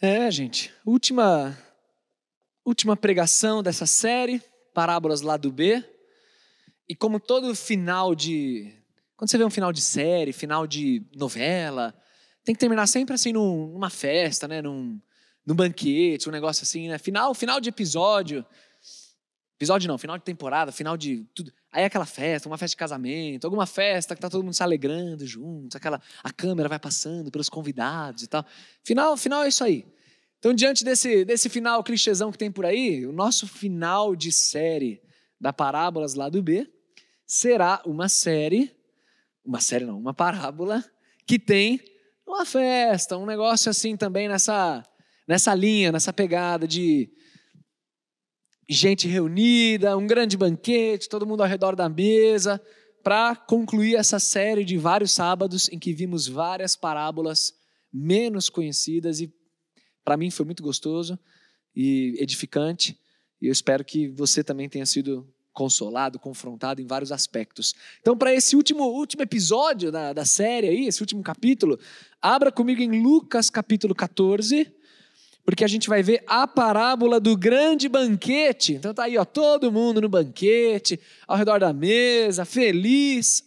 É, gente, última última pregação dessa série, Parábolas lá do B. E como todo final de quando você vê um final de série, final de novela, tem que terminar sempre assim num, numa festa, né, num, num banquete, um negócio assim, né? Final, final de episódio. Episódio não, final de temporada, final de tudo. Aí é aquela festa, uma festa de casamento, alguma festa que tá todo mundo se alegrando juntos, aquela a câmera vai passando pelos convidados e tal. Final, final é isso aí. Então, diante desse, desse final clichêzão que tem por aí, o nosso final de série da Parábolas lá do B será uma série, uma série não, uma parábola que tem uma festa, um negócio assim também nessa, nessa linha, nessa pegada de gente reunida, um grande banquete, todo mundo ao redor da mesa, para concluir essa série de vários sábados em que vimos várias parábolas menos conhecidas e para mim foi muito gostoso e edificante. E eu espero que você também tenha sido consolado, confrontado em vários aspectos. Então, para esse último, último episódio da, da série aí, esse último capítulo, abra comigo em Lucas capítulo 14, porque a gente vai ver a parábola do grande banquete. Então tá aí, ó, todo mundo no banquete, ao redor da mesa, feliz.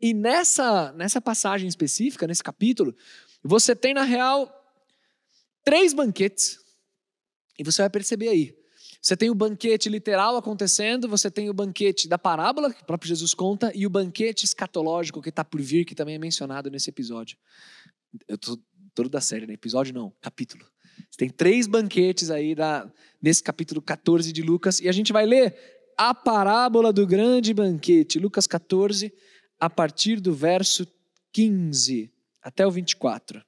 E nessa, nessa passagem específica, nesse capítulo, você tem na real três banquetes. E você vai perceber aí. Você tem o banquete literal acontecendo, você tem o banquete da parábola, que o próprio Jesus conta, e o banquete escatológico que está por vir, que também é mencionado nesse episódio. Eu tô todo da série, né? Episódio não, capítulo. Você tem três banquetes aí da, nesse capítulo 14 de Lucas, e a gente vai ler a parábola do grande banquete, Lucas 14, a partir do verso 15 até o 24.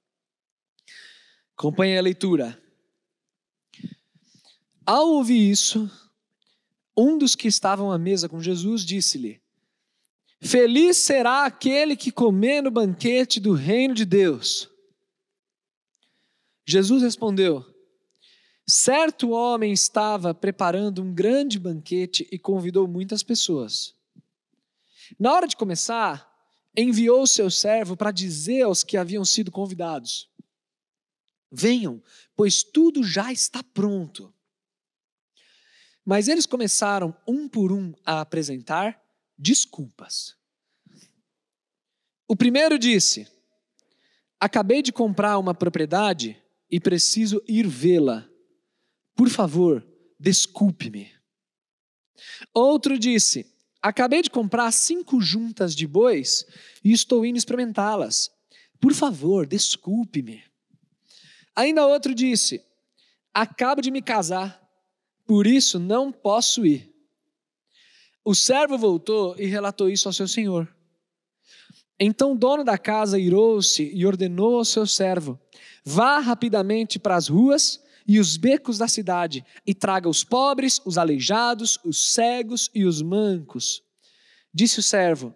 Acompanhe a leitura. Ao ouvir isso, um dos que estavam à mesa com Jesus disse-lhe: Feliz será aquele que comer no banquete do reino de Deus. Jesus respondeu: Certo homem estava preparando um grande banquete e convidou muitas pessoas. Na hora de começar, enviou seu servo para dizer aos que haviam sido convidados: Venham, pois tudo já está pronto. Mas eles começaram um por um a apresentar desculpas. O primeiro disse: Acabei de comprar uma propriedade e preciso ir vê-la. Por favor, desculpe-me. Outro disse: Acabei de comprar cinco juntas de bois e estou indo experimentá-las. Por favor, desculpe-me. Ainda outro disse: Acabo de me casar, por isso não posso ir. O servo voltou e relatou isso ao seu senhor. Então o dono da casa irou-se e ordenou ao seu servo: Vá rapidamente para as ruas e os becos da cidade e traga os pobres, os aleijados, os cegos e os mancos. Disse o servo: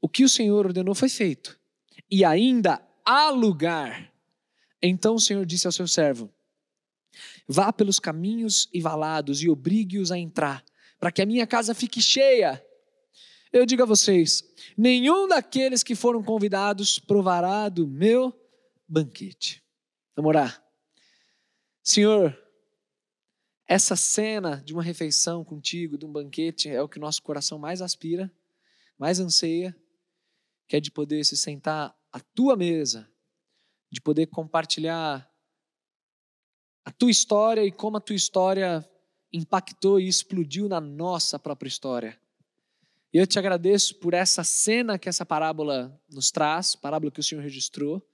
O que o senhor ordenou foi feito, e ainda há lugar. Então o Senhor disse ao seu servo: Vá pelos caminhos e valados e obrigue-os a entrar, para que a minha casa fique cheia. Eu digo a vocês: nenhum daqueles que foram convidados provará do meu banquete. Vamos orar. Senhor, essa cena de uma refeição contigo, de um banquete, é o que nosso coração mais aspira, mais anseia, que é de poder se sentar à tua mesa de poder compartilhar a tua história e como a tua história impactou e explodiu na nossa própria história. E eu te agradeço por essa cena que essa parábola nos traz, parábola que o Senhor registrou.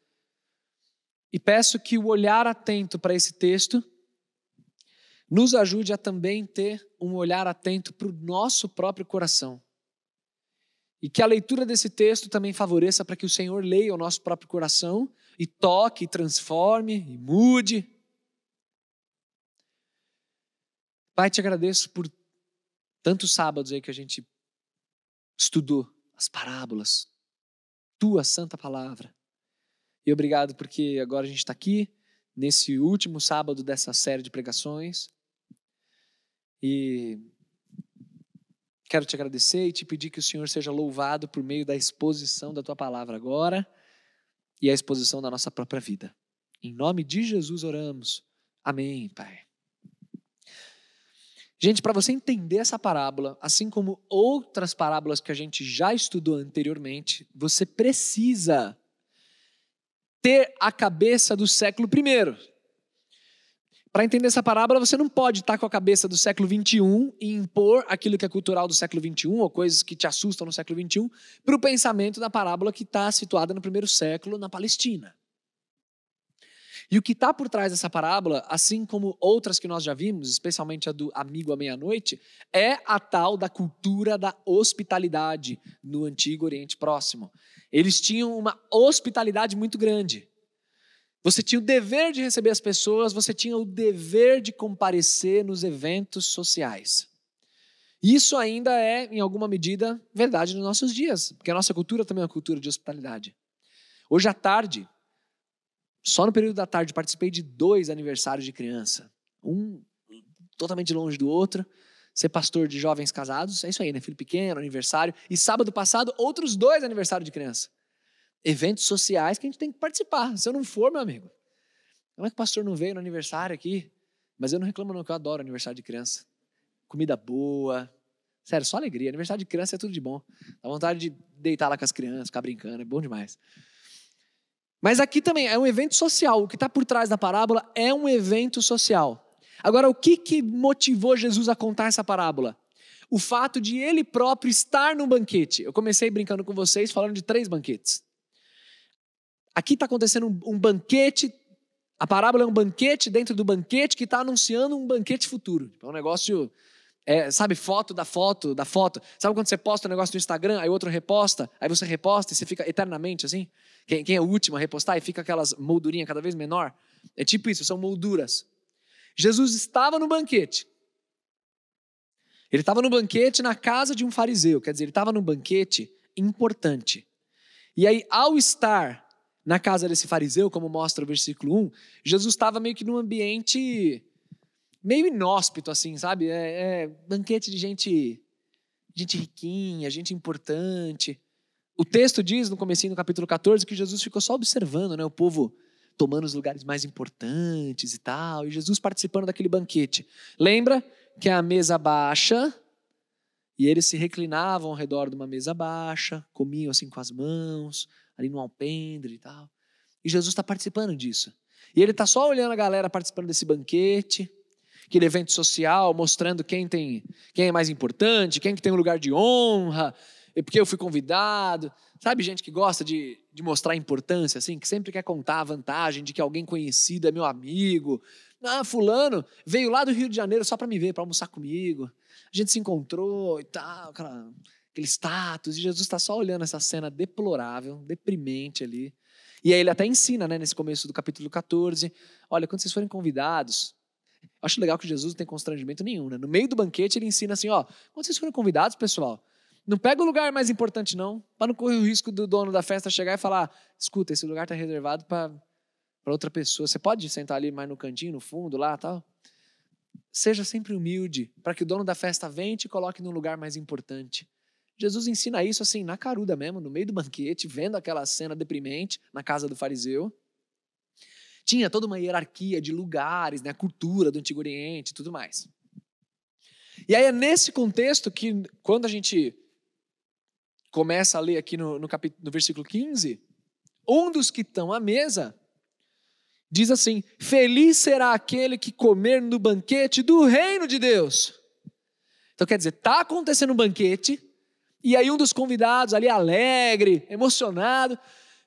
E peço que o olhar atento para esse texto nos ajude a também ter um olhar atento para o nosso próprio coração. E que a leitura desse texto também favoreça para que o Senhor leia o nosso próprio coração e toque, e transforme, e mude. Pai, te agradeço por tantos sábados aí que a gente estudou as parábolas, tua santa palavra. E obrigado porque agora a gente está aqui, nesse último sábado dessa série de pregações. E quero te agradecer e te pedir que o Senhor seja louvado por meio da exposição da tua palavra agora e a exposição da nossa própria vida. Em nome de Jesus oramos. Amém, Pai. Gente, para você entender essa parábola, assim como outras parábolas que a gente já estudou anteriormente, você precisa ter a cabeça do século I. Para entender essa parábola, você não pode estar com a cabeça do século XXI e impor aquilo que é cultural do século XXI, ou coisas que te assustam no século XXI, para o pensamento da parábola que está situada no primeiro século na Palestina. E o que está por trás dessa parábola, assim como outras que nós já vimos, especialmente a do amigo à meia-noite, é a tal da cultura da hospitalidade no Antigo Oriente Próximo. Eles tinham uma hospitalidade muito grande. Você tinha o dever de receber as pessoas, você tinha o dever de comparecer nos eventos sociais. Isso ainda é, em alguma medida, verdade nos nossos dias, porque a nossa cultura também é uma cultura de hospitalidade. Hoje à tarde, só no período da tarde, participei de dois aniversários de criança. Um totalmente longe do outro. Ser pastor de jovens casados, é isso aí, né? Filho pequeno, aniversário. E sábado passado, outros dois aniversários de criança. Eventos sociais que a gente tem que participar. Se eu não for, meu amigo, como é que o pastor não veio no aniversário aqui? Mas eu não reclamo, não, que eu adoro aniversário de criança. Comida boa. Sério, só alegria. Aniversário de criança é tudo de bom. Dá vontade de deitar lá com as crianças, ficar brincando, é bom demais. Mas aqui também é um evento social. O que está por trás da parábola é um evento social. Agora, o que, que motivou Jesus a contar essa parábola? O fato de ele próprio estar num banquete. Eu comecei brincando com vocês falando de três banquetes. Aqui está acontecendo um, um, banquete. A parábola é um banquete dentro do banquete que está anunciando um banquete futuro. É um negócio é, sabe, foto da foto, da foto. Sabe quando você posta um negócio no Instagram, aí outro reposta, aí você reposta e você fica eternamente assim? Quem, quem é o último a repostar e fica aquelas moldurinhas cada vez menor? É tipo isso, são molduras. Jesus estava no banquete. Ele estava no banquete na casa de um fariseu, quer dizer, ele estava num banquete importante. E aí, ao estar na casa desse fariseu, como mostra o versículo 1, Jesus estava meio que num ambiente meio inóspito, assim, sabe? É, é banquete de gente, gente riquinha, gente importante. O texto diz no comecinho do capítulo 14 que Jesus ficou só observando, né, o povo tomando os lugares mais importantes e tal, e Jesus participando daquele banquete. Lembra que a mesa baixa e eles se reclinavam ao redor de uma mesa baixa, comiam assim com as mãos, ali no alpendre e tal. E Jesus está participando disso. E ele está só olhando a galera participando desse banquete aquele evento social, mostrando quem tem, quem é mais importante, quem que tem um lugar de honra, porque eu fui convidado. Sabe gente que gosta de, de mostrar importância, assim, que sempre quer contar a vantagem de que alguém conhecido é meu amigo. Ah, fulano veio lá do Rio de Janeiro só para me ver, para almoçar comigo. A gente se encontrou e tal, aquela, aquele status. E Jesus está só olhando essa cena deplorável, deprimente ali. E aí ele até ensina, né, nesse começo do capítulo 14, olha, quando vocês forem convidados, Acho legal que Jesus não tem constrangimento nenhum, né? No meio do banquete ele ensina assim, ó, quando vocês forem convidados, pessoal, não pega o lugar mais importante não, para não correr o risco do dono da festa chegar e falar, escuta, esse lugar está reservado para outra pessoa. Você pode sentar ali mais no cantinho, no fundo, lá, tal. Seja sempre humilde, para que o dono da festa venha e te coloque num lugar mais importante. Jesus ensina isso assim, na caruda mesmo, no meio do banquete, vendo aquela cena deprimente na casa do fariseu. Tinha toda uma hierarquia de lugares, né, cultura do Antigo Oriente e tudo mais. E aí é nesse contexto que, quando a gente começa a ler aqui no, no, capítulo, no versículo 15, um dos que estão à mesa diz assim: Feliz será aquele que comer no banquete do reino de Deus. Então quer dizer, está acontecendo um banquete, e aí um dos convidados ali alegre, emocionado,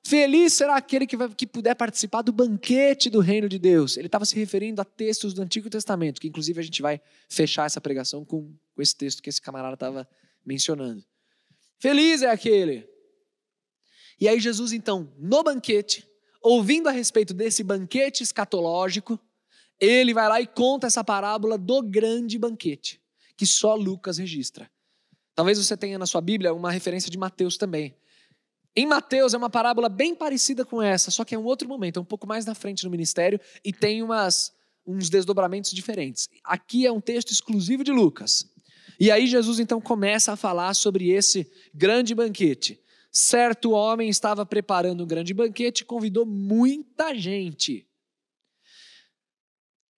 Feliz será aquele que, vai, que puder participar do banquete do reino de Deus. Ele estava se referindo a textos do Antigo Testamento, que inclusive a gente vai fechar essa pregação com, com esse texto que esse camarada estava mencionando. Feliz é aquele. E aí, Jesus, então, no banquete, ouvindo a respeito desse banquete escatológico, ele vai lá e conta essa parábola do grande banquete, que só Lucas registra. Talvez você tenha na sua Bíblia uma referência de Mateus também. Em Mateus é uma parábola bem parecida com essa, só que é um outro momento, é um pouco mais na frente no ministério e tem umas, uns desdobramentos diferentes. Aqui é um texto exclusivo de Lucas. E aí Jesus então começa a falar sobre esse grande banquete. Certo homem estava preparando um grande banquete e convidou muita gente.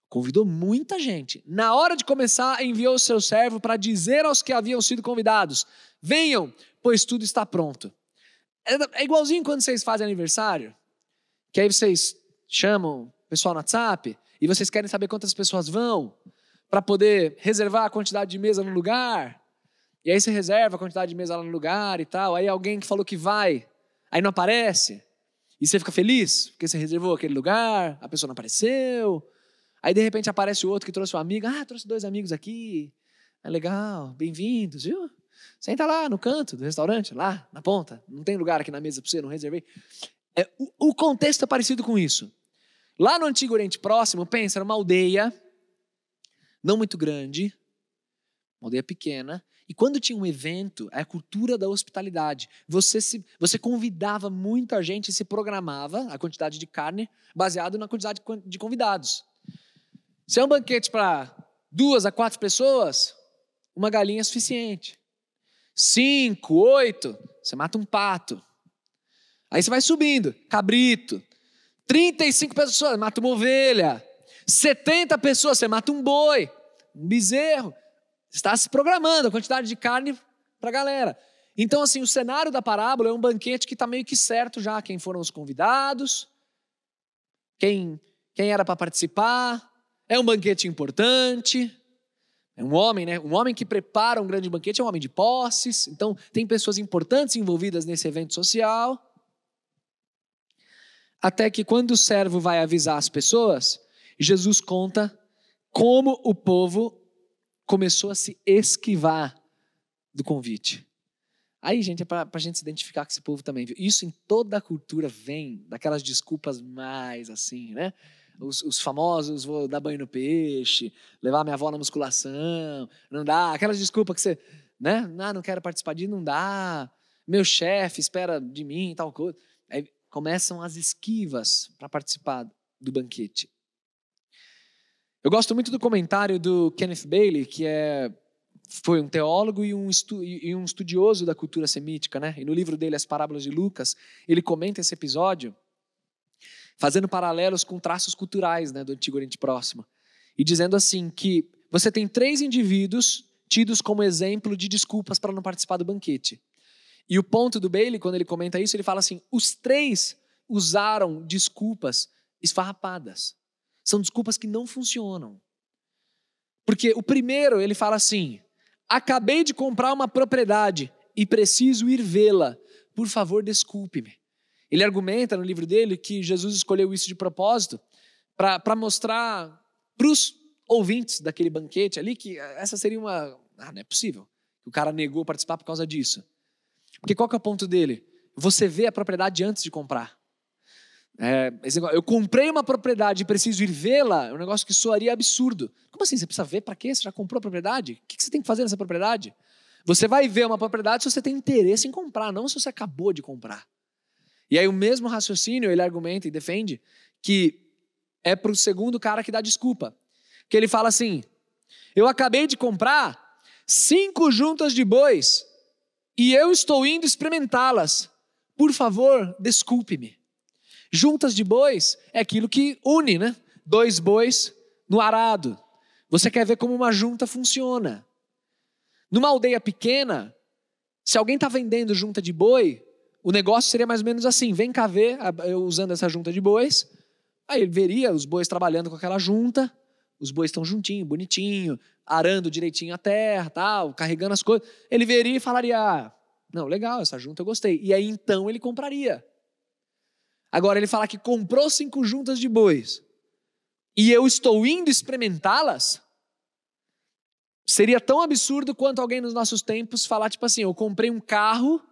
Convidou muita gente. Na hora de começar, enviou o seu servo para dizer aos que haviam sido convidados: Venham, pois tudo está pronto. É, é igualzinho quando vocês fazem aniversário, que aí vocês chamam o pessoal no WhatsApp e vocês querem saber quantas pessoas vão para poder reservar a quantidade de mesa no lugar. E aí você reserva a quantidade de mesa lá no lugar e tal. Aí alguém que falou que vai, aí não aparece. E você fica feliz porque você reservou aquele lugar, a pessoa não apareceu. Aí de repente aparece o outro que trouxe um amigo. Ah, trouxe dois amigos aqui. É legal, bem-vindos, viu? Senta lá no canto do restaurante, lá na ponta. Não tem lugar aqui na mesa para você, não reservei. É, o, o contexto é parecido com isso. Lá no Antigo Oriente Próximo, pensa, era uma aldeia, não muito grande, uma aldeia pequena, e quando tinha um evento, é a cultura da hospitalidade. Você, se, você convidava muita gente e se programava a quantidade de carne baseado na quantidade de convidados. Se é um banquete para duas a quatro pessoas, uma galinha é suficiente. Cinco, oito, você mata um pato. Aí você vai subindo, cabrito. 35 pessoas, mata uma ovelha. 70 pessoas, você mata um boi, um bezerro. Está se programando a quantidade de carne para a galera. Então, assim, o cenário da parábola é um banquete que está meio que certo já. Quem foram os convidados, quem, quem era para participar, é um banquete importante. É um homem, né? Um homem que prepara um grande banquete é um homem de posses. Então, tem pessoas importantes envolvidas nesse evento social. Até que quando o servo vai avisar as pessoas, Jesus conta como o povo começou a se esquivar do convite. Aí, gente, é para a gente se identificar com esse povo também. Viu? Isso em toda a cultura vem daquelas desculpas mais assim, né? Os, os, famosos, vou dar banho no peixe, levar minha avó na musculação, não dá, aquelas desculpas que você, né? Não, não quero participar disso, não dá. Meu chefe espera de mim, tal coisa. Aí começam as esquivas para participar do banquete. Eu gosto muito do comentário do Kenneth Bailey, que é foi um teólogo e um, estu, e um estudioso da cultura semítica, né? E no livro dele As Parábolas de Lucas, ele comenta esse episódio fazendo paralelos com traços culturais né, do Antigo Oriente Próximo. E dizendo assim que você tem três indivíduos tidos como exemplo de desculpas para não participar do banquete. E o ponto do Bailey, quando ele comenta isso, ele fala assim: os três usaram desculpas esfarrapadas. São desculpas que não funcionam. Porque o primeiro, ele fala assim: acabei de comprar uma propriedade e preciso ir vê-la. Por favor, desculpe-me. Ele argumenta no livro dele que Jesus escolheu isso de propósito para mostrar para os ouvintes daquele banquete ali que essa seria uma. Ah, não é possível. O cara negou participar por causa disso. Porque qual que é o ponto dele? Você vê a propriedade antes de comprar. É, eu comprei uma propriedade e preciso ir vê-la, é um negócio que soaria absurdo. Como assim? Você precisa ver para quê? Você já comprou a propriedade? O que você tem que fazer nessa propriedade? Você vai ver uma propriedade se você tem interesse em comprar, não se você acabou de comprar. E aí o mesmo raciocínio ele argumenta e defende que é para o segundo cara que dá desculpa. Que ele fala assim: eu acabei de comprar cinco juntas de bois e eu estou indo experimentá-las. Por favor, desculpe-me. Juntas de bois é aquilo que une, né? Dois bois no arado. Você quer ver como uma junta funciona. Numa aldeia pequena, se alguém está vendendo junta de boi, o negócio seria mais ou menos assim: vem cá ver, eu usando essa junta de bois. Aí ele veria os bois trabalhando com aquela junta, os bois estão juntinho, bonitinho, arando direitinho a terra, tal, carregando as coisas. Ele veria e falaria: ah, não, legal, essa junta eu gostei. E aí então ele compraria. Agora ele fala que comprou cinco juntas de bois e eu estou indo experimentá-las. Seria tão absurdo quanto alguém nos nossos tempos falar, tipo assim, eu comprei um carro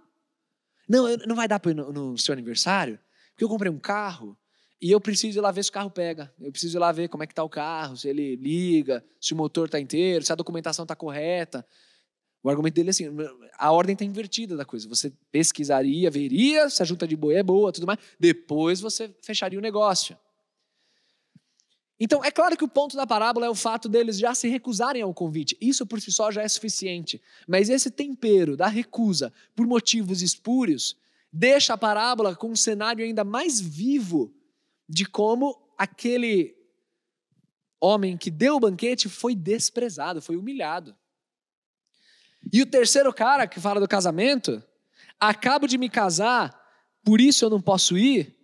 não, não vai dar para ir no, no seu aniversário, porque eu comprei um carro e eu preciso ir lá ver se o carro pega. Eu preciso ir lá ver como é que está o carro, se ele liga, se o motor está inteiro, se a documentação está correta. O argumento dele é assim: a ordem está invertida da coisa. Você pesquisaria, veria se a junta de boi é boa, tudo mais. Depois você fecharia o negócio. Então, é claro que o ponto da parábola é o fato deles já se recusarem ao convite. Isso por si só já é suficiente. Mas esse tempero da recusa por motivos espúrios deixa a parábola com um cenário ainda mais vivo de como aquele homem que deu o banquete foi desprezado, foi humilhado. E o terceiro cara que fala do casamento, acabo de me casar, por isso eu não posso ir,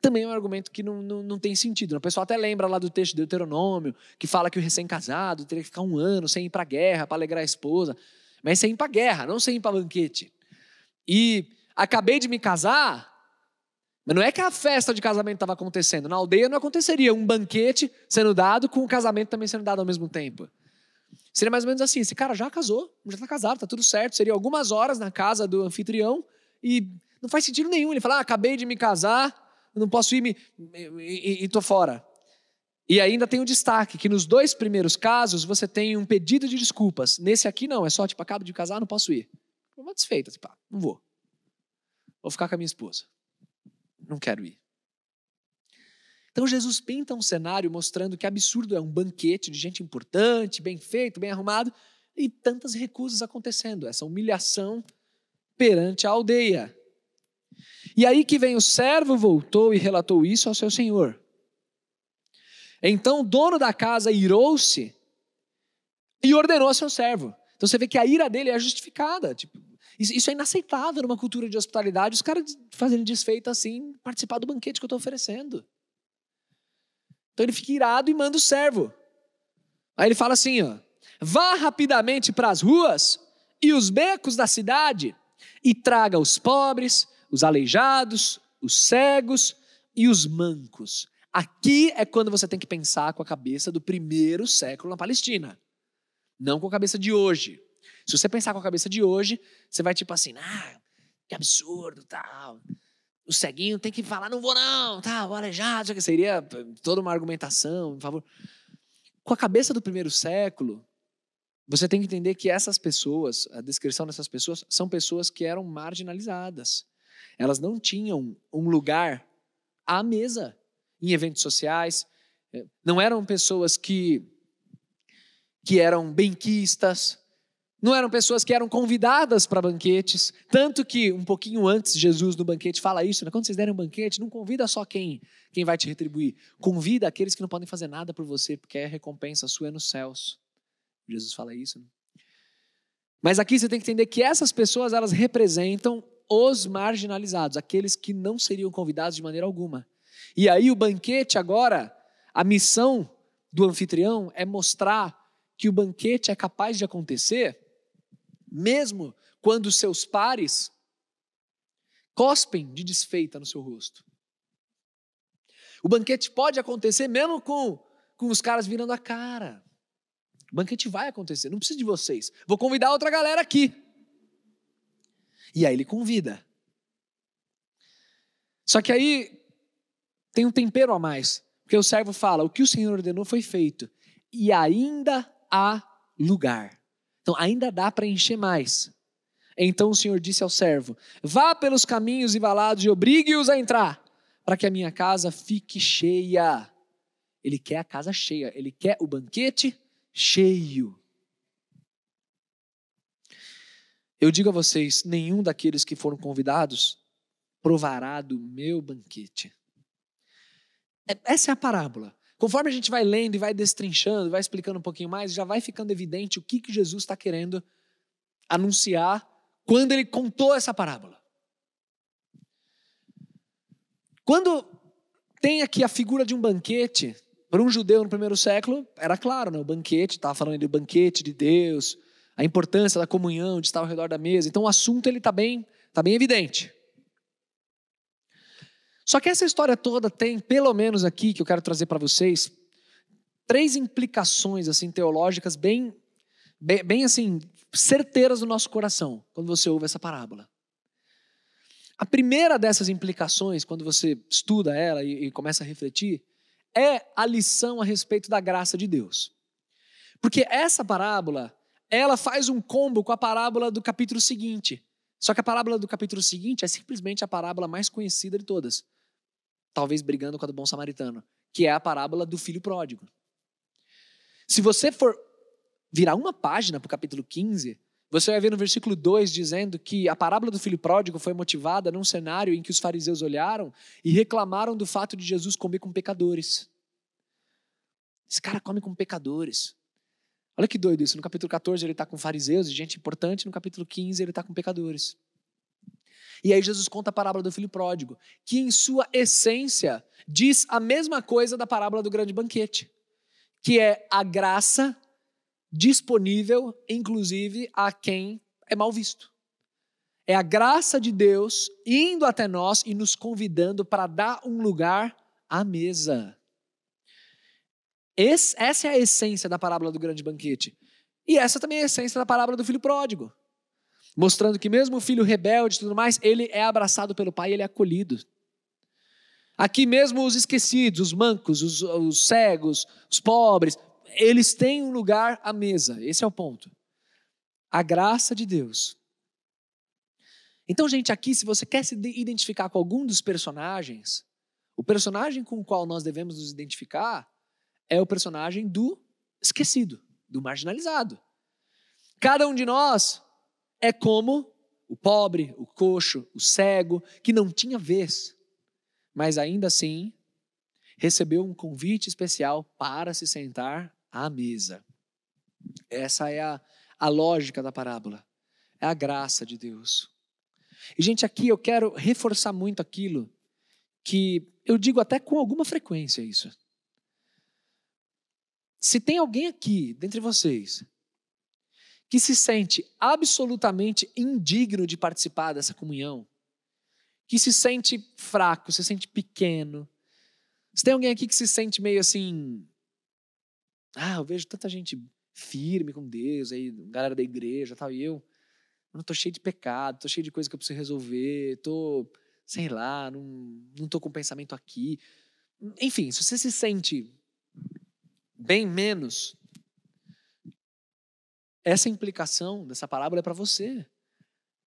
também é um argumento que não, não, não tem sentido. O pessoal até lembra lá do texto de Deuteronômio, que fala que o recém-casado teria que ficar um ano sem ir para a guerra, para alegrar a esposa. Mas sem ir para a guerra, não sem ir para banquete. E acabei de me casar, mas não é que a festa de casamento estava acontecendo. Na aldeia não aconteceria um banquete sendo dado com o casamento também sendo dado ao mesmo tempo. Seria mais ou menos assim: esse cara já casou, já está casado, está tudo certo. Seria algumas horas na casa do anfitrião e não faz sentido nenhum. Ele fala: ah, acabei de me casar, não posso ir e estou fora. E ainda tem o destaque que nos dois primeiros casos você tem um pedido de desculpas. Nesse aqui não, é só tipo, acabo de casar, não posso ir. Uma desfeita, tipo, ah, não vou. Vou ficar com a minha esposa. Não quero ir. Então Jesus pinta um cenário mostrando que absurdo é um banquete de gente importante, bem feito, bem arrumado, e tantas recusas acontecendo, essa humilhação perante a aldeia. E aí que vem o servo voltou e relatou isso ao seu senhor. Então o dono da casa irou-se e ordenou ao seu servo. Então você vê que a ira dele é justificada. Tipo, isso é inaceitável numa cultura de hospitalidade, os caras fazendo desfeita assim, participar do banquete que eu estou oferecendo. Então ele fica irado e manda o servo. Aí ele fala assim: ó, vá rapidamente para as ruas e os becos da cidade e traga os pobres, os aleijados, os cegos e os mancos. Aqui é quando você tem que pensar com a cabeça do primeiro século na Palestina, não com a cabeça de hoje. Se você pensar com a cabeça de hoje, você vai tipo assim, ah, que absurdo, tal. O ceguinho tem que falar, não vou não, tal, o aleijado, que seria toda uma argumentação, por favor. Com a cabeça do primeiro século, você tem que entender que essas pessoas, a descrição dessas pessoas, são pessoas que eram marginalizadas. Elas não tinham um lugar à mesa em eventos sociais, eh, não eram pessoas que, que eram benquistas, não eram pessoas que eram convidadas para banquetes, tanto que um pouquinho antes Jesus no banquete fala isso, né? quando vocês derem um banquete, não convida só quem, quem vai te retribuir, convida aqueles que não podem fazer nada por você, porque a recompensa sua é nos céus. Jesus fala isso. Né? Mas aqui você tem que entender que essas pessoas elas representam os marginalizados, aqueles que não seriam convidados de maneira alguma. E aí o banquete agora, a missão do anfitrião é mostrar que o banquete é capaz de acontecer, mesmo quando seus pares cospem de desfeita no seu rosto. O banquete pode acontecer mesmo com, com os caras virando a cara. O banquete vai acontecer, não precisa de vocês. Vou convidar outra galera aqui. E aí ele convida. Só que aí tem um tempero a mais. Porque o servo fala: o que o Senhor ordenou foi feito. E ainda há lugar. Então ainda dá para encher mais. Então o Senhor disse ao servo: Vá pelos caminhos e valados e obrigue-os a entrar, para que a minha casa fique cheia. Ele quer a casa cheia, ele quer o banquete cheio. Eu digo a vocês: nenhum daqueles que foram convidados provará do meu banquete. É, essa é a parábola. Conforme a gente vai lendo e vai destrinchando, vai explicando um pouquinho mais, já vai ficando evidente o que, que Jesus está querendo anunciar quando ele contou essa parábola. Quando tem aqui a figura de um banquete, para um judeu no primeiro século, era claro, né? o banquete, estava falando do banquete de Deus, a importância da comunhão, de estar ao redor da mesa. Então o assunto ele está bem, tá bem evidente. Só que essa história toda tem, pelo menos aqui, que eu quero trazer para vocês, três implicações assim teológicas bem, bem, bem assim certeiras no nosso coração quando você ouve essa parábola. A primeira dessas implicações, quando você estuda ela e, e começa a refletir, é a lição a respeito da graça de Deus. Porque essa parábola ela faz um combo com a parábola do capítulo seguinte. Só que a parábola do capítulo seguinte é simplesmente a parábola mais conhecida de todas. Talvez brigando com a do bom samaritano, que é a parábola do filho pródigo. Se você for virar uma página para o capítulo 15, você vai ver no versículo 2 dizendo que a parábola do filho pródigo foi motivada num cenário em que os fariseus olharam e reclamaram do fato de Jesus comer com pecadores. Esse cara come com pecadores. Olha que doido isso. No capítulo 14 ele está com fariseus e gente importante. No capítulo 15 ele está com pecadores. E aí Jesus conta a parábola do filho pródigo, que em sua essência diz a mesma coisa da parábola do grande banquete, que é a graça disponível, inclusive, a quem é mal visto. É a graça de Deus indo até nós e nos convidando para dar um lugar à mesa. Esse, essa é a essência da parábola do grande banquete. E essa também é a essência da parábola do filho pródigo. Mostrando que mesmo o filho rebelde e tudo mais, ele é abraçado pelo pai, ele é acolhido. Aqui mesmo os esquecidos, os mancos, os, os cegos, os pobres, eles têm um lugar à mesa. Esse é o ponto. A graça de Deus. Então, gente, aqui, se você quer se identificar com algum dos personagens, o personagem com o qual nós devemos nos identificar é o personagem do esquecido, do marginalizado. Cada um de nós é como o pobre, o coxo, o cego, que não tinha vez, mas ainda assim recebeu um convite especial para se sentar à mesa. Essa é a, a lógica da parábola. É a graça de Deus. E, gente, aqui eu quero reforçar muito aquilo que eu digo até com alguma frequência isso. Se tem alguém aqui, dentre vocês, que se sente absolutamente indigno de participar dessa comunhão, que se sente fraco, se sente pequeno, se tem alguém aqui que se sente meio assim, ah, eu vejo tanta gente firme com Deus, aí, galera da igreja tal, e eu, não tô cheio de pecado, tô cheio de coisa que eu preciso resolver, tô, sei lá, não, não tô com pensamento aqui. Enfim, se você se sente bem menos, essa implicação dessa parábola é para você.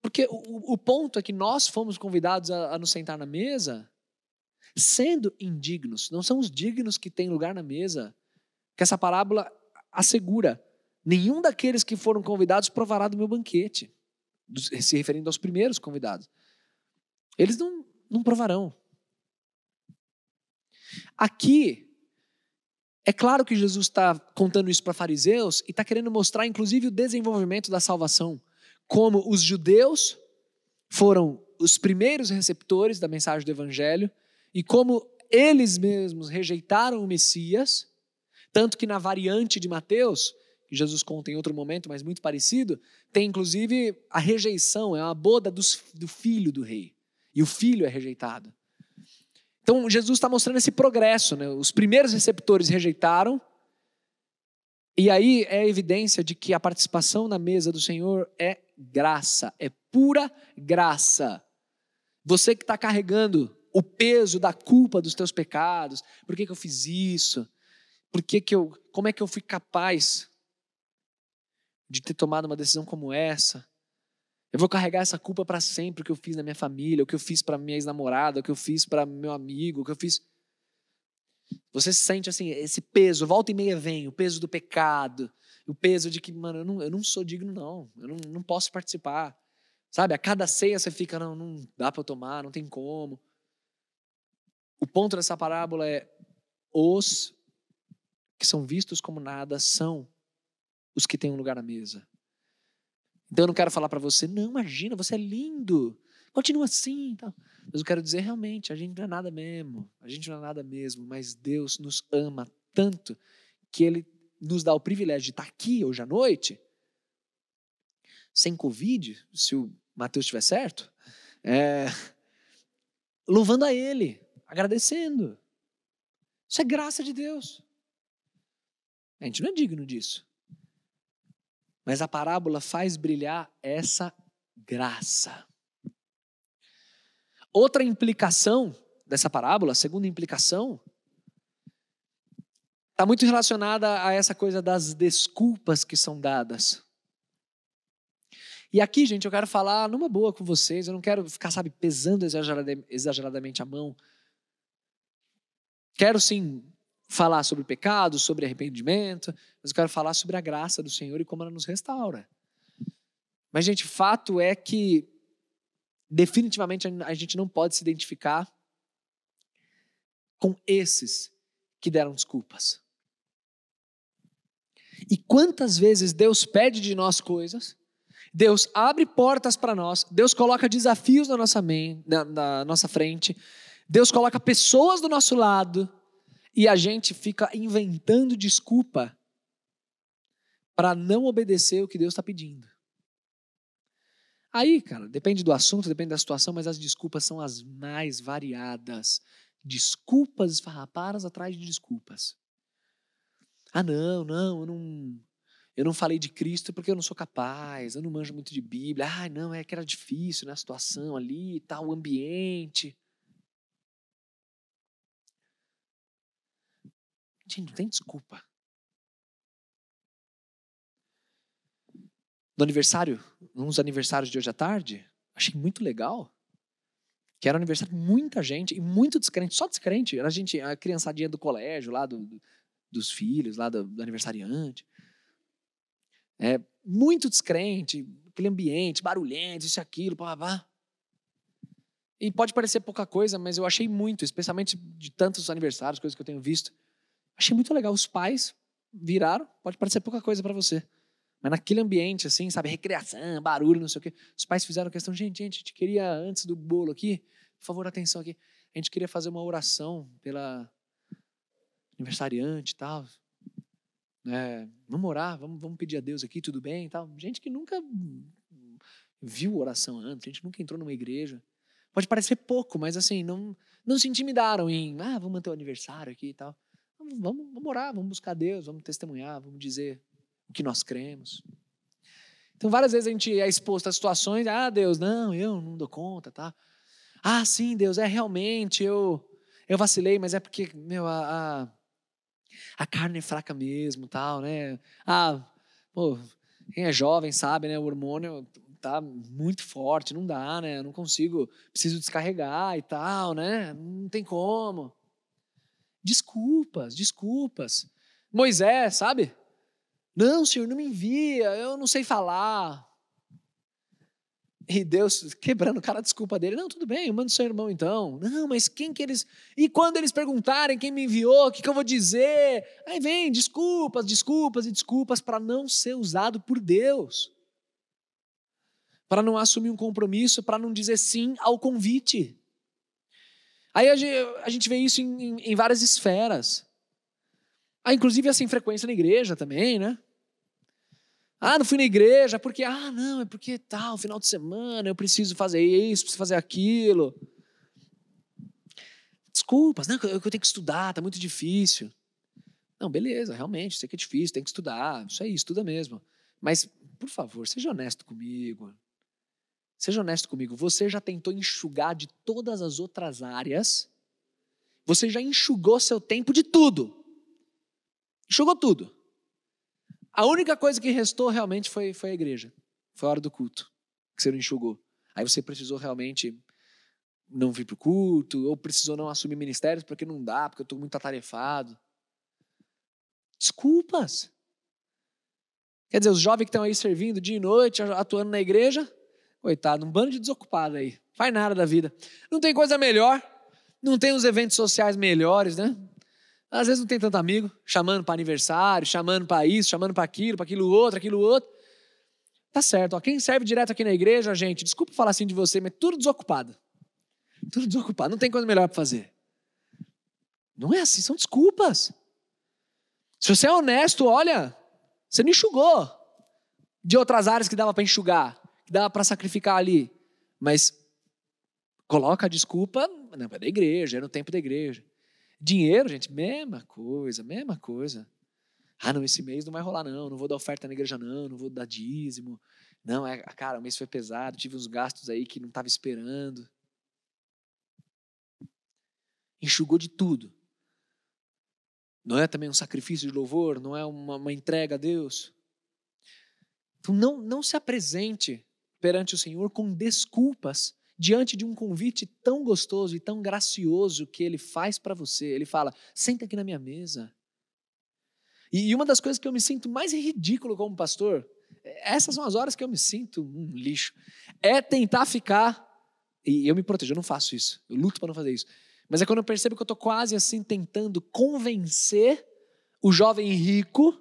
Porque o, o, ponto é que nós fomos convidados a, a nos sentar na mesa sendo indignos. Não são os dignos que têm lugar na mesa, que essa parábola assegura. Nenhum daqueles que foram convidados provará do meu banquete, se referindo aos primeiros convidados. Eles não, não provarão. Aqui, é claro que Jesus está contando isso para fariseus e está querendo mostrar, inclusive, o desenvolvimento da salvação. Como os judeus foram os primeiros receptores da mensagem do Evangelho e como eles mesmos rejeitaram o Messias tanto que na variante de Mateus, que Jesus conta em outro momento, mas muito parecido, tem inclusive a rejeição, é uma boda dos, do filho do rei. E o filho é rejeitado. Então Jesus está mostrando esse progresso. Né? Os primeiros receptores rejeitaram, e aí é evidência de que a participação na mesa do Senhor é graça, é pura graça. Você que está carregando o peso da culpa dos teus pecados, por que, que eu fiz isso? Por que, que eu, como é que eu fui capaz de ter tomado uma decisão como essa? Eu vou carregar essa culpa para sempre o que eu fiz na minha família, o que eu fiz para minha ex-namorada, o que eu fiz para meu amigo, o que eu fiz. Você se sente assim, esse peso, volta e meia vem, o peso do pecado, o peso de que, mano, eu não, eu não sou digno, não, eu não, não posso participar. Sabe, a cada ceia você fica, não, não dá para eu tomar, não tem como. O ponto dessa parábola é: os que são vistos como nada são os que têm um lugar à mesa. Então eu não quero falar para você, não, imagina, você é lindo, continua assim. Tal. Mas eu quero dizer realmente, a gente não é nada mesmo, a gente não é nada mesmo, mas Deus nos ama tanto que Ele nos dá o privilégio de estar aqui hoje à noite, sem Covid, se o Mateus estiver certo, é, louvando a Ele, agradecendo. Isso é graça de Deus. A gente não é digno disso. Mas a parábola faz brilhar essa graça. Outra implicação dessa parábola, a segunda implicação, está muito relacionada a essa coisa das desculpas que são dadas. E aqui, gente, eu quero falar numa boa com vocês, eu não quero ficar, sabe, pesando exageradamente a mão. Quero sim falar sobre pecado, sobre arrependimento, mas eu quero falar sobre a graça do Senhor e como ela nos restaura. Mas, gente, fato é que definitivamente a gente não pode se identificar com esses que deram desculpas. E quantas vezes Deus pede de nós coisas, Deus abre portas para nós, Deus coloca desafios na nossa, na, na nossa frente, Deus coloca pessoas do nosso lado e a gente fica inventando desculpa para não obedecer o que Deus está pedindo. Aí, cara, depende do assunto, depende da situação, mas as desculpas são as mais variadas. Desculpas esfarrapadas atrás de desculpas. Ah, não, não, eu não, eu não falei de Cristo porque eu não sou capaz, eu não manjo muito de Bíblia. Ah, não, é que era difícil, né, situação ali, tal, o ambiente. Gente, não tem desculpa. No aniversário, nos aniversários de hoje à tarde, achei muito legal. Que era aniversário de muita gente, e muito descrente, só descrente. Era a gente, a criançadinha do colégio, lá do, do, dos filhos, lá do, do aniversariante. É, muito descrente, aquele ambiente, barulhento, isso e aquilo, pá, pá. E pode parecer pouca coisa, mas eu achei muito, especialmente de tantos aniversários, coisas que eu tenho visto. Achei muito legal. Os pais viraram, pode parecer pouca coisa para você. Mas naquele ambiente, assim, sabe, recreação, barulho, não sei o quê. Os pais fizeram questão, gente, gente, a gente queria, antes do bolo aqui, por favor, atenção aqui. A gente queria fazer uma oração pela aniversariante e tal. É, vamos orar, vamos, vamos pedir a Deus aqui, tudo bem e tal. Gente que nunca viu oração antes, gente nunca entrou numa igreja. Pode parecer pouco, mas assim, não, não se intimidaram em, ah, vamos manter o aniversário aqui e tal. Vamos, vamos orar, vamos buscar Deus, vamos testemunhar, vamos dizer o que nós cremos. Então, várias vezes a gente é exposto a situações, ah, Deus, não, eu não dou conta, tá? Ah, sim, Deus, é realmente, eu, eu vacilei, mas é porque, meu, a, a, a carne é fraca mesmo, tal, né? Ah, pô, quem é jovem sabe, né? O hormônio tá muito forte, não dá, né? Eu não consigo, preciso descarregar e tal, né? Não tem como. Desculpas, desculpas. Moisés, sabe? Não, Senhor, não me envia, eu não sei falar. E Deus quebrando cara desculpa dele. Não, tudo bem, eu mando seu irmão então. Não, mas quem que eles. E quando eles perguntarem quem me enviou, o que, que eu vou dizer? Aí vem desculpas, desculpas e desculpas para não ser usado por Deus. Para não assumir um compromisso, para não dizer sim ao convite. Aí a gente vê isso em, várias esferas. Ah, inclusive assim, frequência na igreja também, né? Ah, não fui na igreja porque, ah, não, é porque tal, final de semana eu preciso fazer isso, preciso fazer aquilo. Desculpas, não, eu tenho que estudar, tá muito difícil. Não, beleza, realmente, sei que é difícil, tem que estudar, isso aí, estuda mesmo. Mas, por favor, seja honesto comigo. Seja honesto comigo, você já tentou enxugar de todas as outras áreas? Você já enxugou seu tempo de tudo. Enxugou tudo. A única coisa que restou realmente foi, foi a igreja. Foi a hora do culto que você não enxugou. Aí você precisou realmente não vir para o culto, ou precisou não assumir ministérios porque não dá, porque eu estou muito atarefado. Desculpas. Quer dizer, os jovens que estão aí servindo dia e noite, atuando na igreja, coitado, um bando de desocupado aí. Faz nada da vida. Não tem coisa melhor, não tem os eventos sociais melhores, né? Às vezes não tem tanto amigo, chamando para aniversário, chamando para isso, chamando para aquilo, para aquilo outro, aquilo outro. Tá certo, ó. quem serve direto aqui na igreja, gente, desculpa falar assim de você, mas tudo desocupado. Tudo desocupado, não tem coisa melhor para fazer. Não é assim, são desculpas. Se você é honesto, olha, você não enxugou de outras áreas que dava para enxugar, dava para sacrificar ali. Mas coloca a desculpa, não, é da igreja, é no tempo da igreja. Dinheiro, gente, mesma coisa, mesma coisa. Ah, não, esse mês não vai rolar, não. Não vou dar oferta na igreja, não. Não vou dar dízimo. Não, é, cara, o mês foi pesado. Tive uns gastos aí que não estava esperando. Enxugou de tudo. Não é também um sacrifício de louvor? Não é uma, uma entrega a Deus? Então, não, não se apresente perante o Senhor com desculpas diante de um convite tão gostoso e tão gracioso que ele faz para você. Ele fala: senta aqui na minha mesa. E uma das coisas que eu me sinto mais ridículo como pastor, essas são as horas que eu me sinto um lixo, é tentar ficar. E eu me protejo, eu não faço isso, eu luto para não fazer isso. Mas é quando eu percebo que eu estou quase assim tentando convencer o jovem rico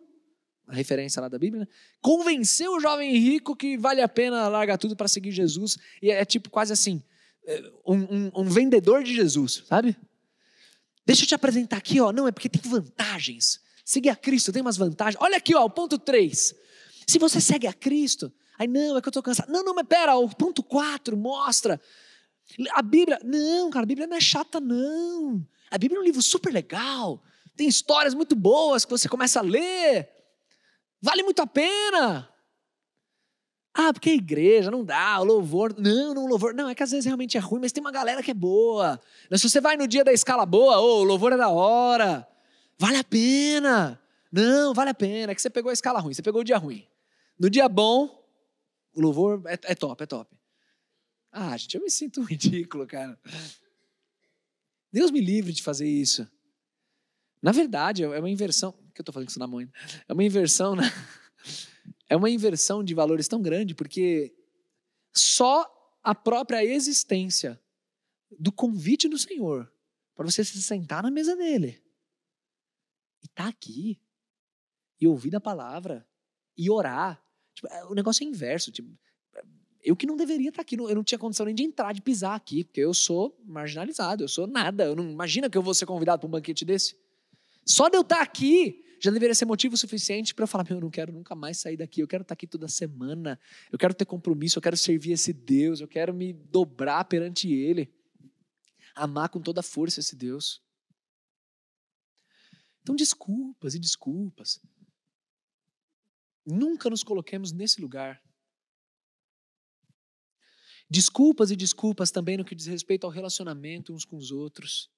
a referência lá da Bíblia, né? convenceu o jovem rico que vale a pena largar tudo para seguir Jesus. E é, é tipo quase assim, é, um, um, um, vendedor de Jesus, sabe? Deixa eu te apresentar aqui, ó. Não, é porque tem vantagens. Seguir a Cristo tem umas vantagens. Olha aqui, ó, o ponto 3. Se você segue a Cristo, aí não, é que eu estou cansado. Não, não, mas pera, o ponto 4 mostra. A Bíblia, não, cara, a Bíblia não é chata, não. A Bíblia é um livro super legal. Tem histórias muito boas que você começa a ler. Vale muito a pena. Ah, porque a igreja não dá, o louvor. Não, não, louvor. Não, é que às vezes realmente é ruim, mas tem uma galera que é boa. Se você vai no dia da escala boa, oh, o louvor é da hora. Vale a pena. Não, vale a pena. É que você pegou a escala ruim, você pegou o dia ruim. No dia bom, o louvor é, é top, é top. Ah, gente, eu me sinto ridículo, cara. Deus me livre de fazer isso. Na verdade, é uma inversão. Que eu estou falando isso na mãe? É uma inversão, né? É uma inversão de valores tão grande, porque só a própria existência do convite do Senhor para você se sentar na mesa dele e estar tá aqui e ouvir a palavra e orar. Tipo, é, o negócio é inverso. Tipo, eu que não deveria estar tá aqui, eu não tinha condição nem de entrar, de pisar aqui, porque eu sou marginalizado, eu sou nada. Eu não imagina que eu vou ser convidado para um banquete desse. Só de eu estar aqui já deveria ser motivo suficiente para eu falar: meu, eu não quero nunca mais sair daqui, eu quero estar aqui toda semana, eu quero ter compromisso, eu quero servir esse Deus, eu quero me dobrar perante Ele, amar com toda a força esse Deus. Então, desculpas e desculpas. Nunca nos coloquemos nesse lugar. Desculpas e desculpas também no que diz respeito ao relacionamento uns com os outros.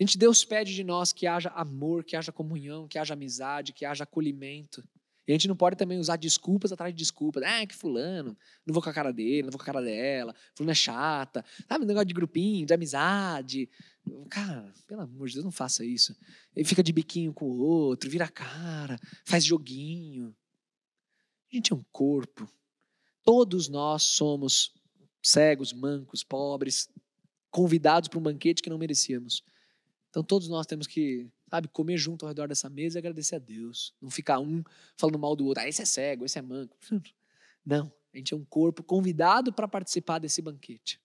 Gente, Deus pede de nós que haja amor, que haja comunhão, que haja amizade, que haja acolhimento. E a gente não pode também usar desculpas atrás de desculpas. Ah, que fulano, não vou com a cara dele, não vou com a cara dela, fulano é chata. Sabe, negócio de grupinho, de amizade. Cara, pelo amor de Deus, não faça isso. Ele fica de biquinho com o outro, vira a cara, faz joguinho. A gente é um corpo. Todos nós somos cegos, mancos, pobres, convidados para um banquete que não merecíamos. Então todos nós temos que, sabe, comer junto ao redor dessa mesa e agradecer a Deus. Não ficar um falando mal do outro. Ah, esse é cego, esse é manco. Não, a gente é um corpo convidado para participar desse banquete.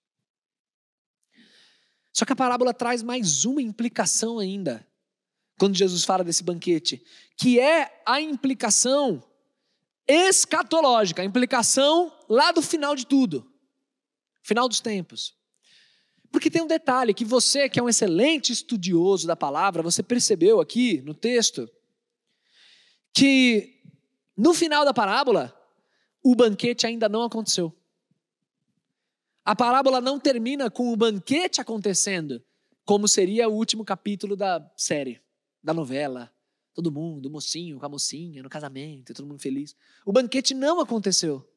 Só que a parábola traz mais uma implicação ainda, quando Jesus fala desse banquete, que é a implicação escatológica, a implicação lá do final de tudo, final dos tempos. Porque tem um detalhe que você, que é um excelente estudioso da palavra, você percebeu aqui no texto que no final da parábola o banquete ainda não aconteceu. A parábola não termina com o banquete acontecendo, como seria o último capítulo da série, da novela. Todo mundo, o mocinho com a mocinha, no casamento, todo mundo feliz. O banquete não aconteceu.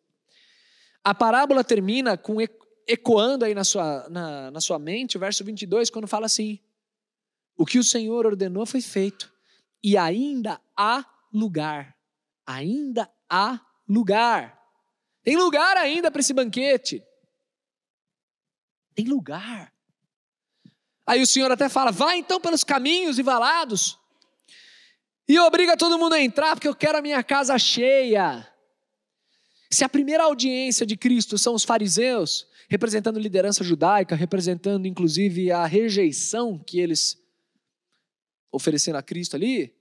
A parábola termina com ecoando aí na sua, na, na sua mente o verso 22, quando fala assim: O que o Senhor ordenou foi feito, e ainda há lugar. Ainda há lugar. Tem lugar ainda para esse banquete. Tem lugar. Aí o Senhor até fala: Vai então pelos caminhos e valados, e obriga todo mundo a entrar, porque eu quero a minha casa cheia. Se a primeira audiência de Cristo são os fariseus, representando liderança judaica, representando inclusive a rejeição que eles ofereceram a Cristo ali.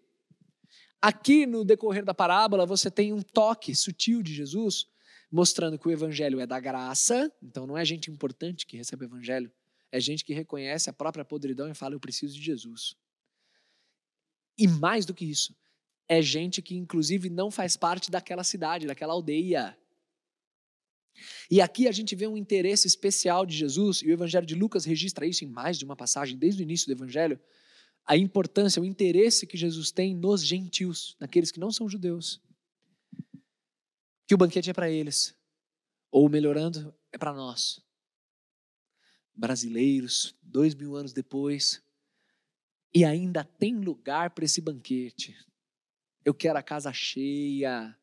Aqui no decorrer da parábola você tem um toque sutil de Jesus mostrando que o evangelho é da graça, então não é gente importante que recebe o evangelho, é gente que reconhece a própria podridão e fala eu preciso de Jesus. E mais do que isso, é gente que inclusive não faz parte daquela cidade, daquela aldeia. E aqui a gente vê um interesse especial de Jesus, e o Evangelho de Lucas registra isso em mais de uma passagem, desde o início do Evangelho, a importância, o interesse que Jesus tem nos gentios, naqueles que não são judeus. Que o banquete é para eles, ou melhorando, é para nós. Brasileiros, dois mil anos depois, e ainda tem lugar para esse banquete. Eu quero a casa cheia.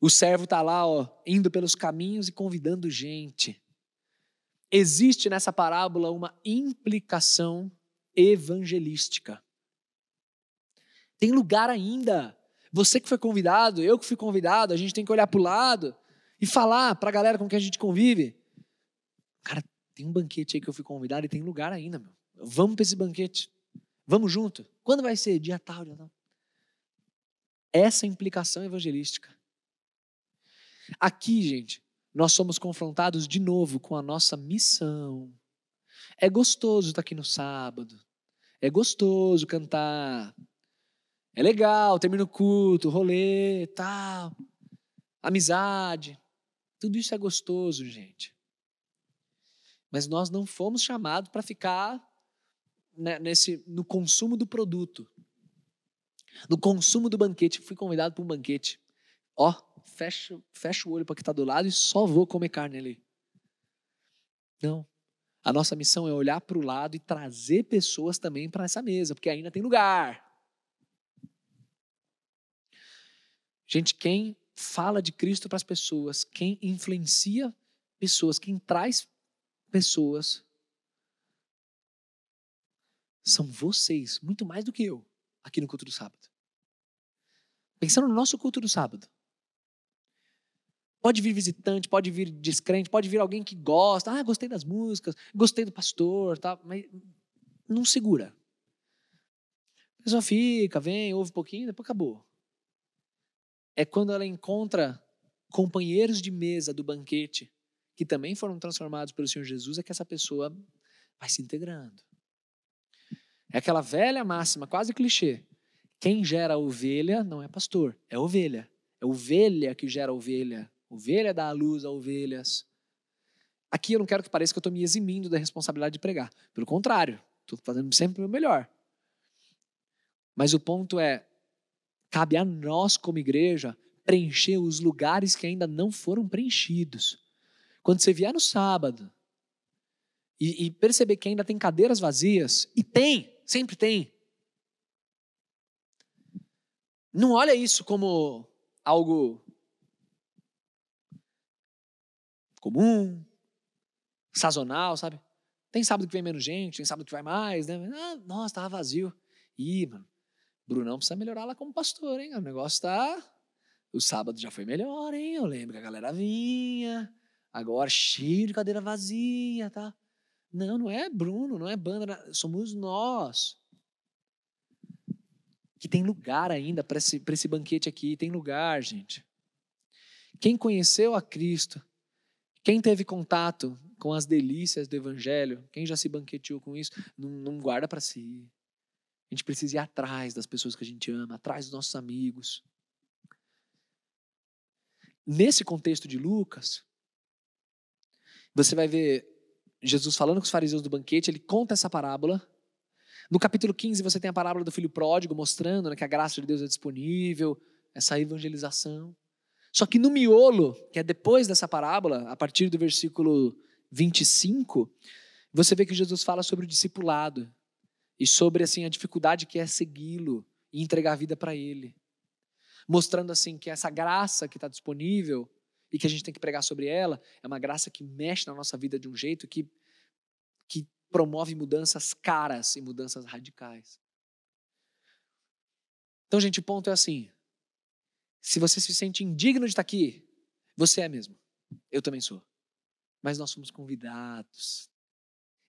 O servo está lá, ó, indo pelos caminhos e convidando gente. Existe nessa parábola uma implicação evangelística. Tem lugar ainda. Você que foi convidado, eu que fui convidado, a gente tem que olhar para o lado e falar para a galera com quem a gente convive. Cara, tem um banquete aí que eu fui convidado e tem lugar ainda, meu. Vamos para esse banquete. Vamos junto. Quando vai ser? Dia tal, dia tal. Essa é implicação evangelística. Aqui, gente, nós somos confrontados de novo com a nossa missão. É gostoso estar aqui no sábado. É gostoso cantar. É legal, termina o culto, rolê, tal. Amizade. Tudo isso é gostoso, gente. Mas nós não fomos chamados para ficar né, nesse, no consumo do produto. No consumo do banquete. Fui convidado para um banquete. Ó, fecha, fecha o olho para que está do lado e só vou comer carne ali. Não. A nossa missão é olhar para o lado e trazer pessoas também para essa mesa, porque ainda tem lugar. Gente, quem fala de Cristo para as pessoas, quem influencia pessoas, quem traz pessoas, são vocês, muito mais do que eu, aqui no culto do sábado. Pensando no nosso culto do sábado. Pode vir visitante, pode vir descrente, pode vir alguém que gosta. Ah, gostei das músicas, gostei do pastor, tá? mas não segura. A pessoa fica, vem, ouve um pouquinho, depois acabou. É quando ela encontra companheiros de mesa do banquete que também foram transformados pelo Senhor Jesus, é que essa pessoa vai se integrando. É aquela velha máxima, quase clichê. Quem gera ovelha não é pastor, é ovelha. É ovelha que gera ovelha. Ovelha dá a luz a ovelhas. Aqui eu não quero que pareça que eu estou me eximindo da responsabilidade de pregar. Pelo contrário, estou fazendo sempre o meu melhor. Mas o ponto é: cabe a nós, como igreja, preencher os lugares que ainda não foram preenchidos. Quando você vier no sábado e, e perceber que ainda tem cadeiras vazias, e tem, sempre tem. Não olha isso como algo comum, sazonal, sabe? Tem sábado que vem menos gente, tem sábado que vai mais, né? Ah, nossa, tava vazio. Ih, mano, Brunão precisa melhorar lá como pastor, hein? O negócio tá. O sábado já foi melhor, hein? Eu lembro que a galera vinha, agora cheio de cadeira vazia, tá? Não, não é Bruno, não é banda, somos nós. Que tem lugar ainda para esse, esse banquete aqui, tem lugar, gente. Quem conheceu a Cristo quem teve contato com as delícias do Evangelho, quem já se banqueteou com isso, não, não guarda para si. A gente precisa ir atrás das pessoas que a gente ama, atrás dos nossos amigos. Nesse contexto de Lucas, você vai ver Jesus falando com os fariseus do banquete, ele conta essa parábola. No capítulo 15, você tem a parábola do filho pródigo, mostrando né, que a graça de Deus é disponível, essa evangelização. Só que no miolo, que é depois dessa parábola, a partir do versículo 25, você vê que Jesus fala sobre o discipulado e sobre assim a dificuldade que é segui-lo e entregar a vida para ele. Mostrando assim que essa graça que está disponível e que a gente tem que pregar sobre ela é uma graça que mexe na nossa vida de um jeito que, que promove mudanças caras e mudanças radicais. Então, gente, o ponto é assim: se você se sente indigno de estar aqui, você é mesmo. Eu também sou. Mas nós somos convidados.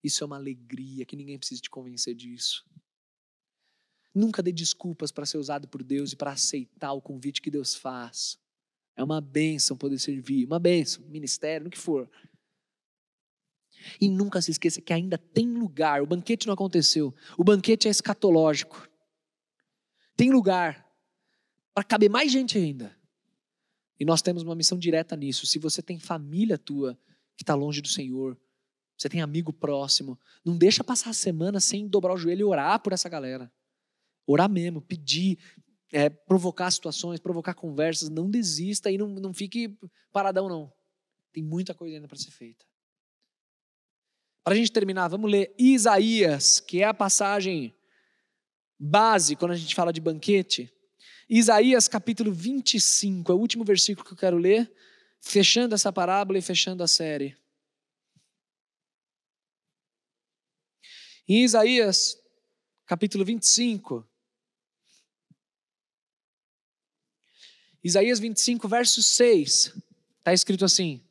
Isso é uma alegria que ninguém precisa te convencer disso. Nunca dê desculpas para ser usado por Deus e para aceitar o convite que Deus faz. É uma bênção poder servir, uma bênção, ministério, no que for. E nunca se esqueça que ainda tem lugar. O banquete não aconteceu. O banquete é escatológico. Tem lugar para caber mais gente ainda. E nós temos uma missão direta nisso. Se você tem família tua que está longe do Senhor, você tem amigo próximo, não deixa passar a semana sem dobrar o joelho e orar por essa galera. Orar mesmo, pedir, é, provocar situações, provocar conversas. Não desista e não, não fique paradão, não. Tem muita coisa ainda para ser feita. Para a gente terminar, vamos ler Isaías, que é a passagem base quando a gente fala de banquete. Isaías capítulo 25, é o último versículo que eu quero ler, fechando essa parábola e fechando a série. Em Isaías capítulo 25, Isaías 25, verso 6, está escrito assim.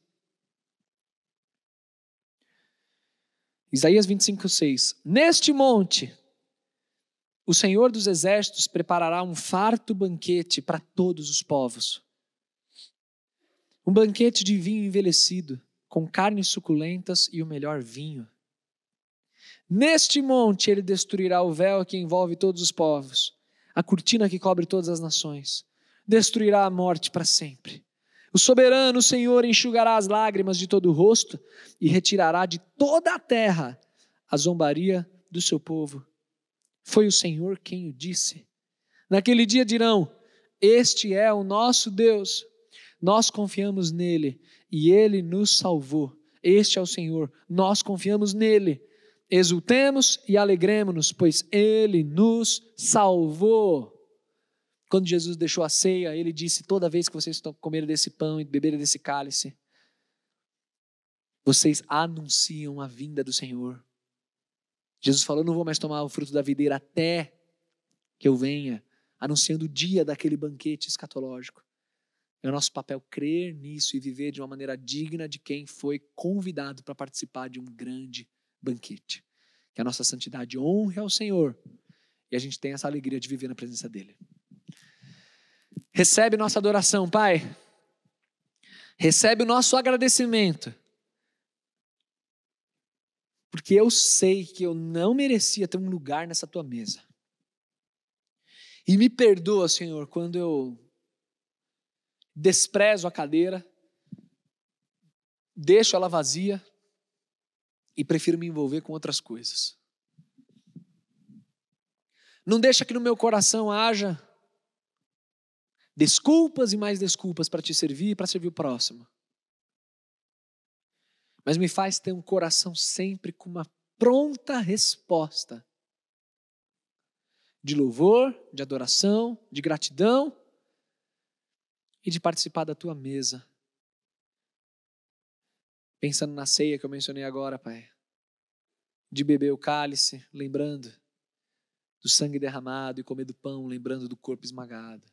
Isaías 25, 6. Neste monte, o Senhor dos Exércitos preparará um farto banquete para todos os povos. Um banquete de vinho envelhecido, com carnes suculentas e o melhor vinho. Neste monte ele destruirá o véu que envolve todos os povos, a cortina que cobre todas as nações destruirá a morte para sempre. O soberano Senhor enxugará as lágrimas de todo o rosto e retirará de toda a terra a zombaria do seu povo. Foi o Senhor quem o disse. Naquele dia dirão: Este é o nosso Deus. Nós confiamos nele e ele nos salvou. Este é o Senhor. Nós confiamos nele. Exultemos e alegremos-nos, pois ele nos salvou. Quando Jesus deixou a ceia, ele disse: Toda vez que vocês comerem desse pão e beberem desse cálice, vocês anunciam a vinda do Senhor. Jesus falou: Não vou mais tomar o fruto da videira até que eu venha, anunciando o dia daquele banquete escatológico. É o nosso papel crer nisso e viver de uma maneira digna de quem foi convidado para participar de um grande banquete. Que a nossa santidade honre ao Senhor e a gente tenha essa alegria de viver na presença dEle. Recebe nossa adoração, Pai. Recebe o nosso agradecimento. Porque eu sei que eu não merecia ter um lugar nessa tua mesa. E me perdoa, Senhor, quando eu desprezo a cadeira, deixo ela vazia e prefiro me envolver com outras coisas. Não deixa que no meu coração haja desculpas e mais desculpas para te servir e para servir o próximo. Mas me faz ter um coração sempre com uma pronta resposta de louvor, de adoração, de gratidão e de participar da tua mesa. Pensando na ceia que eu mencionei agora, Pai. De beber o cálice, lembrando do sangue derramado e comer do pão, lembrando do corpo esmagado.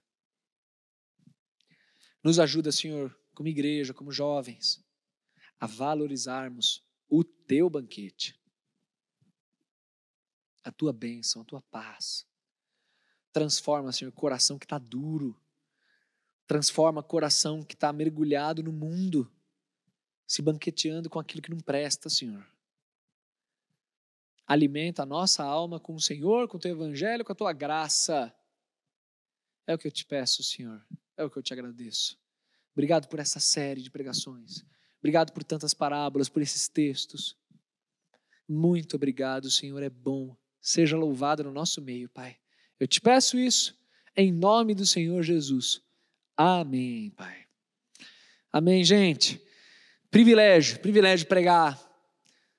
Nos ajuda, Senhor, como igreja, como jovens, a valorizarmos o teu banquete, a tua bênção, a tua paz. Transforma, Senhor, o coração que está duro. Transforma o coração que está mergulhado no mundo, se banqueteando com aquilo que não presta, Senhor. Alimenta a nossa alma com o Senhor, com o teu evangelho, com a tua graça. É o que eu te peço, Senhor. É o que eu te agradeço. Obrigado por essa série de pregações. Obrigado por tantas parábolas, por esses textos. Muito obrigado, Senhor, é bom. Seja louvado no nosso meio, Pai. Eu te peço isso em nome do Senhor Jesus. Amém, Pai. Amém, gente. Privilégio, privilégio pregar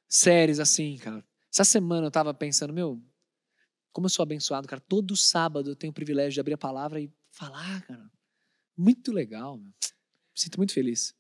séries assim, cara. Essa semana eu estava pensando, meu, como eu sou abençoado, cara. Todo sábado eu tenho o privilégio de abrir a palavra e falar, cara. Muito legal, meu. Me sinto muito feliz.